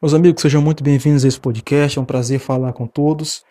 Meus amigos, sejam muito bem-vindos a esse podcast. É um prazer falar com todos.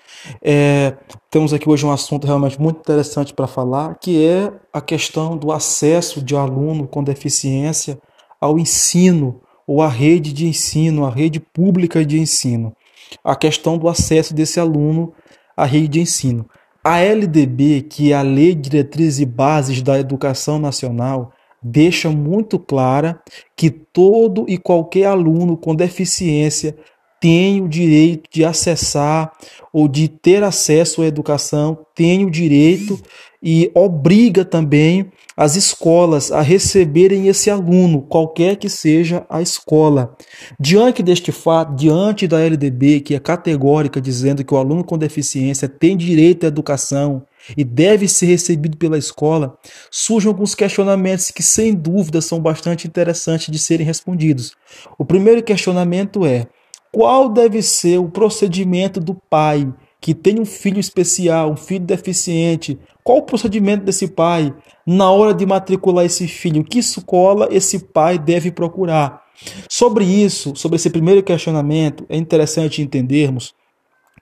É, temos aqui hoje um assunto realmente muito interessante para falar, que é a questão do acesso de aluno com deficiência ao ensino ou à rede de ensino, à rede pública de ensino. A questão do acesso desse aluno à rede de ensino. A LDB, que é a Lei de Diretrizes e Bases da Educação Nacional, deixa muito clara que todo e qualquer aluno com deficiência tem o direito de acessar ou de ter acesso à educação, tem o direito e obriga também as escolas a receberem esse aluno, qualquer que seja a escola. Diante deste fato, diante da LDB, que é categórica dizendo que o aluno com deficiência tem direito à educação e deve ser recebido pela escola, surgem alguns questionamentos que, sem dúvida, são bastante interessantes de serem respondidos. O primeiro questionamento é: qual deve ser o procedimento do pai que tem um filho especial, um filho deficiente? Qual o procedimento desse pai na hora de matricular esse filho? Que escola esse pai deve procurar? Sobre isso, sobre esse primeiro questionamento, é interessante entendermos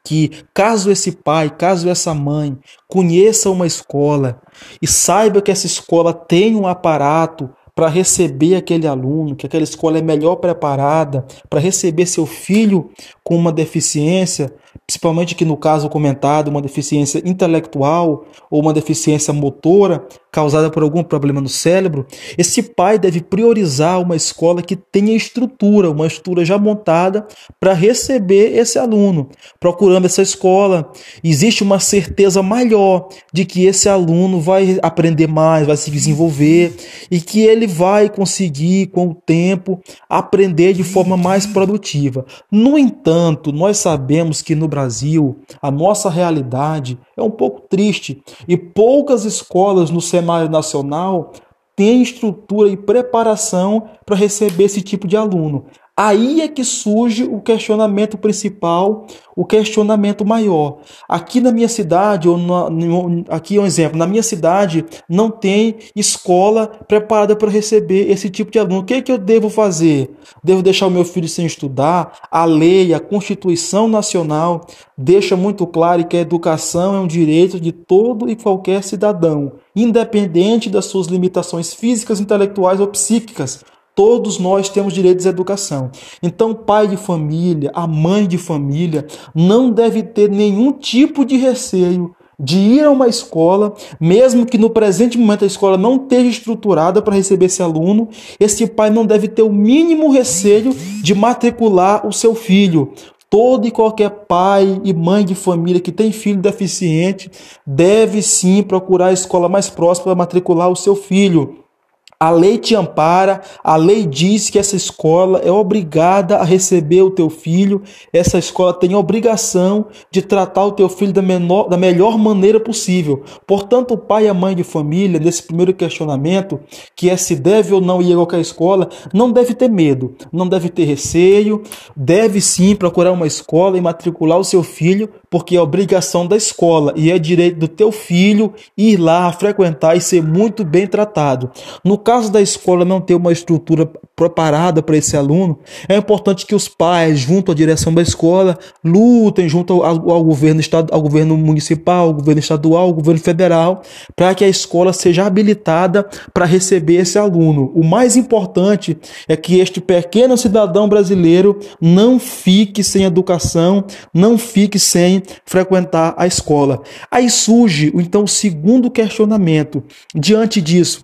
que caso esse pai, caso essa mãe conheça uma escola e saiba que essa escola tem um aparato para receber aquele aluno, que aquela escola é melhor preparada para receber seu filho com uma deficiência, principalmente que no caso comentado, uma deficiência intelectual ou uma deficiência motora causada por algum problema no cérebro, esse pai deve priorizar uma escola que tenha estrutura, uma estrutura já montada para receber esse aluno. Procurando essa escola, existe uma certeza maior de que esse aluno vai aprender mais, vai se desenvolver e que ele vai conseguir com o tempo aprender de forma mais produtiva. No entanto, nós sabemos que no Brasil, a nossa realidade é um pouco triste e poucas escolas no cenário nacional têm estrutura e preparação para receber esse tipo de aluno. Aí é que surge o questionamento principal, o questionamento maior. Aqui na minha cidade, ou no, aqui é um exemplo, na minha cidade não tem escola preparada para receber esse tipo de aluno. O que, é que eu devo fazer? Devo deixar o meu filho sem estudar? A lei, a Constituição Nacional deixa muito claro que a educação é um direito de todo e qualquer cidadão, independente das suas limitações físicas, intelectuais ou psíquicas. Todos nós temos direitos à educação. Então, o pai de família, a mãe de família, não deve ter nenhum tipo de receio de ir a uma escola, mesmo que no presente momento a escola não esteja estruturada para receber esse aluno, esse pai não deve ter o mínimo receio de matricular o seu filho. Todo e qualquer pai e mãe de família que tem filho deficiente deve sim procurar a escola mais próxima para matricular o seu filho. A lei te ampara, a lei diz que essa escola é obrigada a receber o teu filho, essa escola tem obrigação de tratar o teu filho da, menor, da melhor maneira possível. Portanto, o pai e a mãe de família, nesse primeiro questionamento, que é se deve ou não ir a qualquer escola, não deve ter medo, não deve ter receio, deve sim procurar uma escola e matricular o seu filho, porque é obrigação da escola e é direito do teu filho ir lá frequentar e ser muito bem tratado. No caso da escola não ter uma estrutura preparada para esse aluno, é importante que os pais, junto à direção da escola, lutem junto ao, ao governo estado, ao governo municipal, ao governo estadual, ao governo federal, para que a escola seja habilitada para receber esse aluno. O mais importante é que este pequeno cidadão brasileiro não fique sem educação, não fique sem frequentar a escola. Aí surge então o segundo questionamento. Diante disso,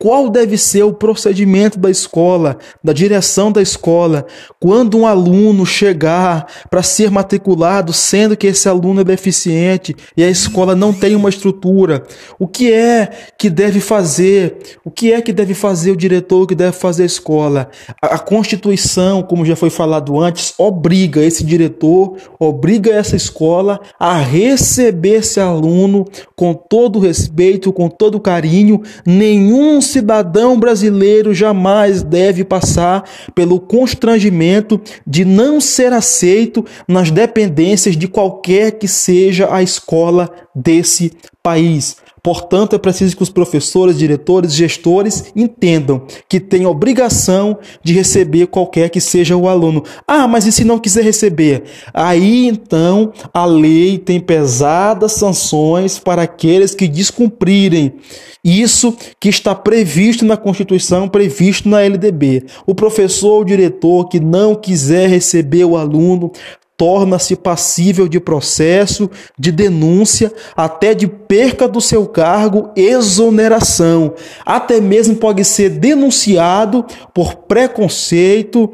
qual deve ser o procedimento da escola, da direção da escola, quando um aluno chegar para ser matriculado, sendo que esse aluno é deficiente e a escola não tem uma estrutura? O que é que deve fazer? O que é que deve fazer o diretor, o que deve fazer a escola? A, Constituição, como já foi falado antes, obriga esse diretor, obriga essa escola a receber esse aluno com todo respeito, com todo carinho, nenhum cidadão brasileiro jamais deve passar pelo constrangimento de não ser aceito nas dependências de qualquer que seja a escola desse país. Portanto, é preciso que os professores, diretores, gestores entendam que têm obrigação de receber qualquer que seja o aluno. Ah, mas e se não quiser receber? Aí então a lei tem pesadas sanções para aqueles que descumprirem isso que está previsto na Constituição, previsto na LDB. O professor ou diretor que não quiser receber o aluno torna-se passível de processo, de denúncia, até de perca do seu cargo, exoneração. Até mesmo pode ser denunciado por preconceito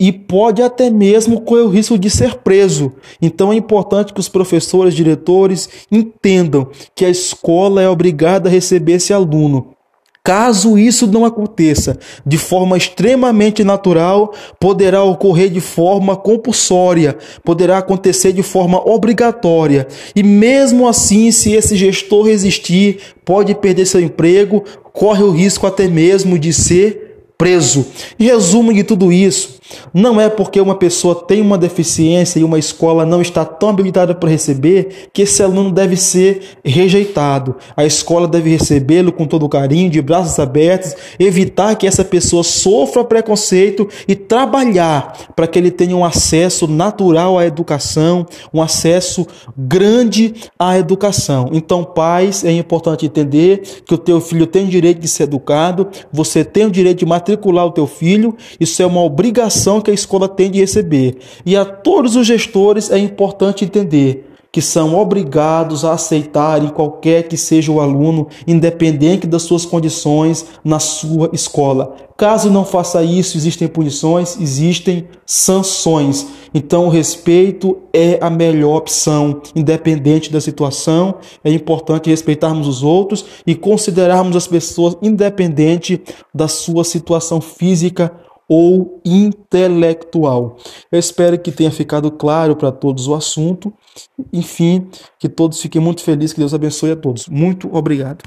e pode até mesmo correr o risco de ser preso. Então é importante que os professores, diretores entendam que a escola é obrigada a receber esse aluno. Caso isso não aconteça de forma extremamente natural, poderá ocorrer de forma compulsória, poderá acontecer de forma obrigatória. E mesmo assim, se esse gestor resistir, pode perder seu emprego, corre o risco até mesmo de ser preso. Em resumo de tudo isso, não é porque uma pessoa tem uma deficiência e uma escola não está tão habilitada para receber que esse aluno deve ser rejeitado. A escola deve recebê-lo com todo carinho, de braços abertos, evitar que essa pessoa sofra preconceito e trabalhar para que ele tenha um acesso natural à educação, um acesso grande à educação. Então, pais, é importante entender que o teu filho tem o direito de ser educado, você tem o direito de matricular o teu filho, isso é uma obrigação que a escola tem de receber. E a todos os gestores é importante entender que são obrigados a aceitarem qualquer que seja o aluno, independente das suas condições na sua escola. Caso não faça isso, existem punições, existem sanções. Então, o respeito é a melhor opção, independente da situação. É importante respeitarmos os outros e considerarmos as pessoas independente da sua situação física ou intelectual. Eu espero que tenha ficado claro para todos o assunto. Enfim, que todos fiquem muito felizes, que Deus abençoe a todos. Muito obrigado.